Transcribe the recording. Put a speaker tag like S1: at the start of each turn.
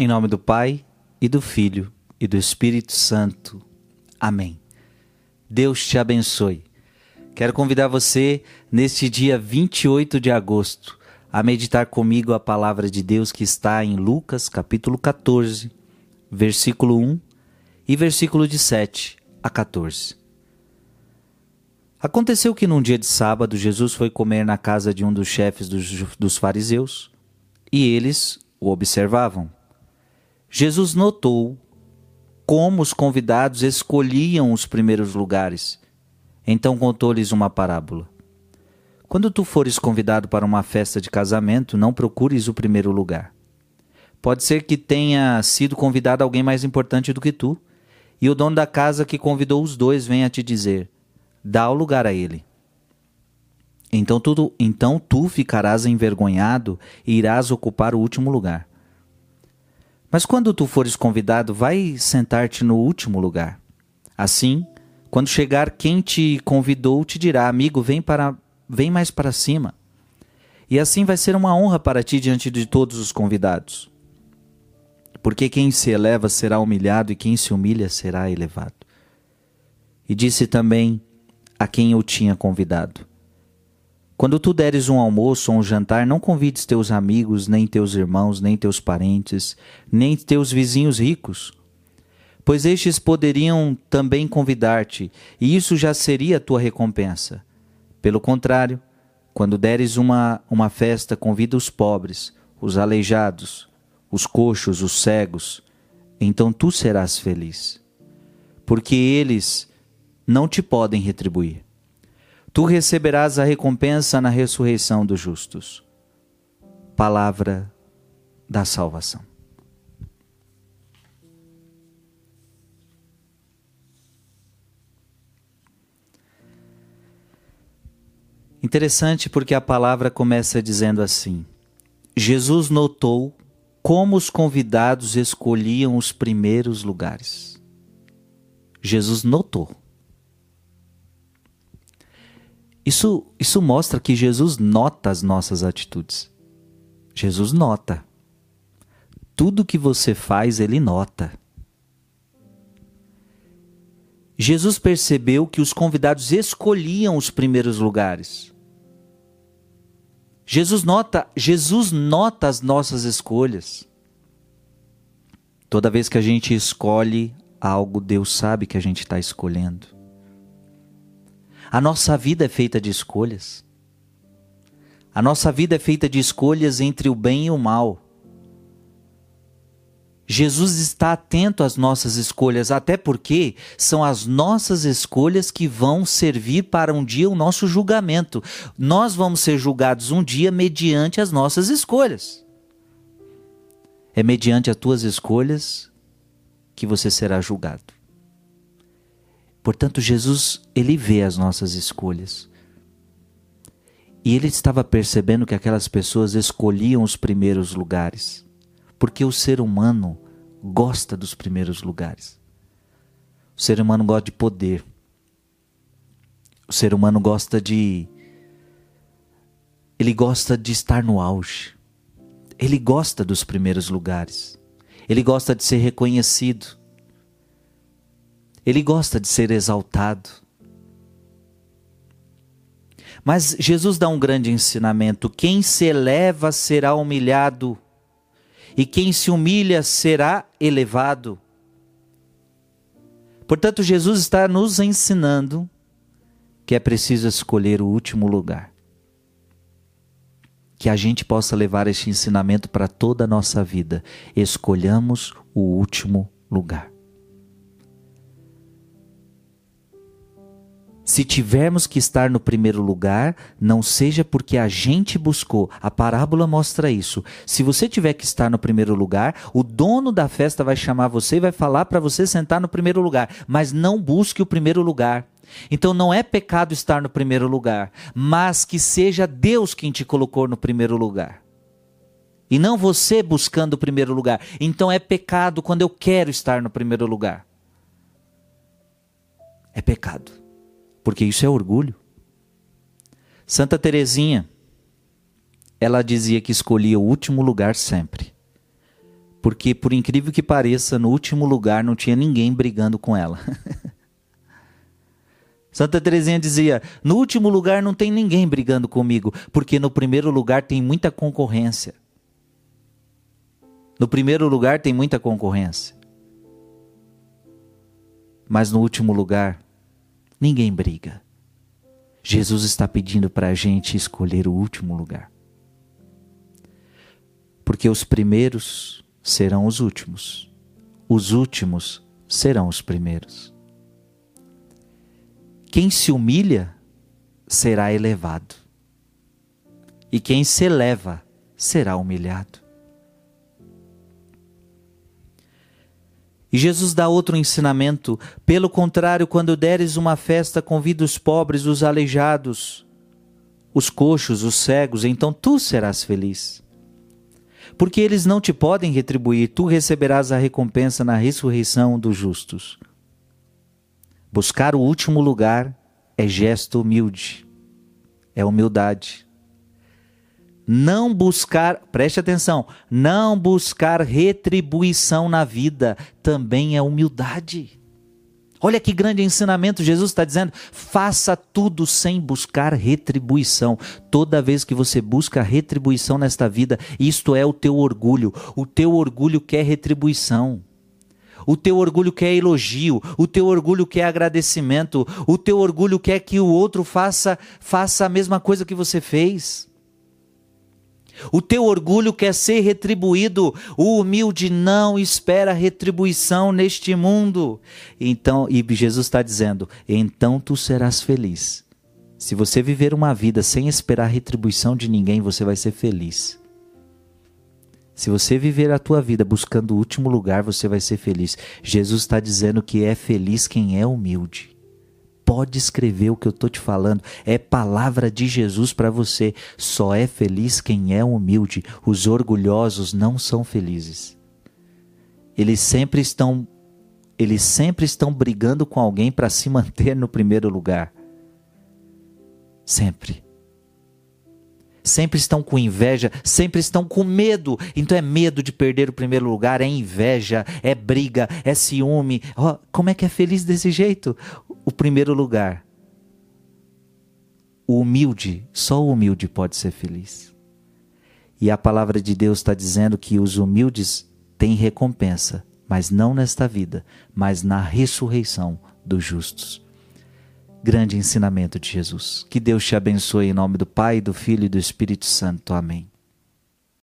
S1: Em nome do Pai, e do Filho, e do Espírito Santo. Amém. Deus te abençoe. Quero convidar você, neste dia 28 de agosto, a meditar comigo a palavra de Deus que está em Lucas, capítulo 14, versículo 1 e versículo de 7 a 14. Aconteceu que num dia de sábado Jesus foi comer na casa de um dos chefes dos, dos fariseus e eles o observavam. Jesus notou como os convidados escolhiam os primeiros lugares. Então contou-lhes uma parábola. Quando tu fores convidado para uma festa de casamento, não procures o primeiro lugar. Pode ser que tenha sido convidado alguém mais importante do que tu, e o dono da casa que convidou os dois venha te dizer: dá o lugar a ele. Então tu, então tu ficarás envergonhado e irás ocupar o último lugar. Mas quando tu fores convidado, vai sentar-te no último lugar. Assim, quando chegar quem te convidou, te dirá: Amigo, vem para vem mais para cima. E assim vai ser uma honra para ti diante de todos os convidados. Porque quem se eleva será humilhado e quem se humilha será elevado. E disse também a quem eu tinha convidado: quando tu deres um almoço ou um jantar, não convides teus amigos, nem teus irmãos, nem teus parentes, nem teus vizinhos ricos, pois estes poderiam também convidar-te, e isso já seria a tua recompensa. Pelo contrário, quando deres uma, uma festa, convida os pobres, os aleijados, os coxos, os cegos, então tu serás feliz, porque eles não te podem retribuir tu receberás a recompensa na ressurreição dos justos. Palavra da salvação. Interessante porque a palavra começa dizendo assim: Jesus notou como os convidados escolhiam os primeiros lugares. Jesus notou. Isso, isso mostra que Jesus nota as nossas atitudes. Jesus nota. Tudo que você faz, ele nota. Jesus percebeu que os convidados escolhiam os primeiros lugares. Jesus nota, Jesus nota as nossas escolhas. Toda vez que a gente escolhe algo, Deus sabe que a gente está escolhendo. A nossa vida é feita de escolhas. A nossa vida é feita de escolhas entre o bem e o mal. Jesus está atento às nossas escolhas, até porque são as nossas escolhas que vão servir para um dia o nosso julgamento. Nós vamos ser julgados um dia mediante as nossas escolhas. É mediante as tuas escolhas que você será julgado. Portanto, Jesus, ele vê as nossas escolhas. E ele estava percebendo que aquelas pessoas escolhiam os primeiros lugares, porque o ser humano gosta dos primeiros lugares. O ser humano gosta de poder. O ser humano gosta de ele gosta de estar no auge. Ele gosta dos primeiros lugares. Ele gosta de ser reconhecido. Ele gosta de ser exaltado. Mas Jesus dá um grande ensinamento: quem se eleva será humilhado, e quem se humilha será elevado. Portanto, Jesus está nos ensinando que é preciso escolher o último lugar. Que a gente possa levar este ensinamento para toda a nossa vida. Escolhamos o último lugar. Se tivermos que estar no primeiro lugar, não seja porque a gente buscou. A parábola mostra isso. Se você tiver que estar no primeiro lugar, o dono da festa vai chamar você e vai falar para você sentar no primeiro lugar, mas não busque o primeiro lugar. Então não é pecado estar no primeiro lugar, mas que seja Deus quem te colocou no primeiro lugar. E não você buscando o primeiro lugar. Então é pecado quando eu quero estar no primeiro lugar. É pecado porque isso é orgulho. Santa Teresinha, ela dizia que escolhia o último lugar sempre, Porque, por incrível que pareça, no último lugar não tinha ninguém brigando com ela. Santa Teresinha dizia: no último lugar não tem ninguém brigando comigo, porque no primeiro lugar tem muita concorrência. No primeiro lugar tem muita concorrência. Mas no último lugar, ninguém briga. Jesus está pedindo para a gente escolher o último lugar. Porque os primeiros serão os últimos, os últimos serão os primeiros. Quem se humilha será elevado, e quem se eleva será humilhado. E Jesus dá outro ensinamento: pelo contrário, quando deres uma festa, convida os pobres, os aleijados, os coxos, os cegos, então tu serás feliz. Porque eles não te podem retribuir, tu receberás a recompensa na ressurreição dos justos. Buscar o último lugar é gesto humilde, é humildade. Não buscar, preste atenção, não buscar retribuição na vida também é humildade. Olha que grande ensinamento Jesus está dizendo: faça tudo sem buscar retribuição. Toda vez que você busca retribuição nesta vida, isto é o teu orgulho. O teu orgulho quer retribuição. O teu orgulho quer elogio, o teu orgulho quer agradecimento, o teu orgulho quer que o outro faça faça a mesma coisa que você fez. O teu orgulho quer ser retribuído. O humilde não espera retribuição neste mundo. Então, e Jesus está dizendo: então tu serás feliz. Se você viver uma vida sem esperar retribuição de ninguém, você vai ser feliz. Se você viver a tua vida buscando o último lugar, você vai ser feliz. Jesus está dizendo que é feliz quem é humilde. Pode escrever o que eu estou te falando. É palavra de Jesus para você. Só é feliz quem é humilde. Os orgulhosos não são felizes. Eles sempre estão eles sempre estão brigando com alguém para se manter no primeiro lugar. Sempre sempre estão com inveja, sempre estão com medo. Então é medo de perder o primeiro lugar, é inveja, é briga, é ciúme. Oh, como é que é feliz desse jeito? O primeiro lugar. O humilde, só o humilde pode ser feliz. E a palavra de Deus está dizendo que os humildes têm recompensa, mas não nesta vida, mas na ressurreição dos justos grande ensinamento de Jesus. Que Deus te abençoe em nome do Pai, do Filho e do Espírito Santo. Amém.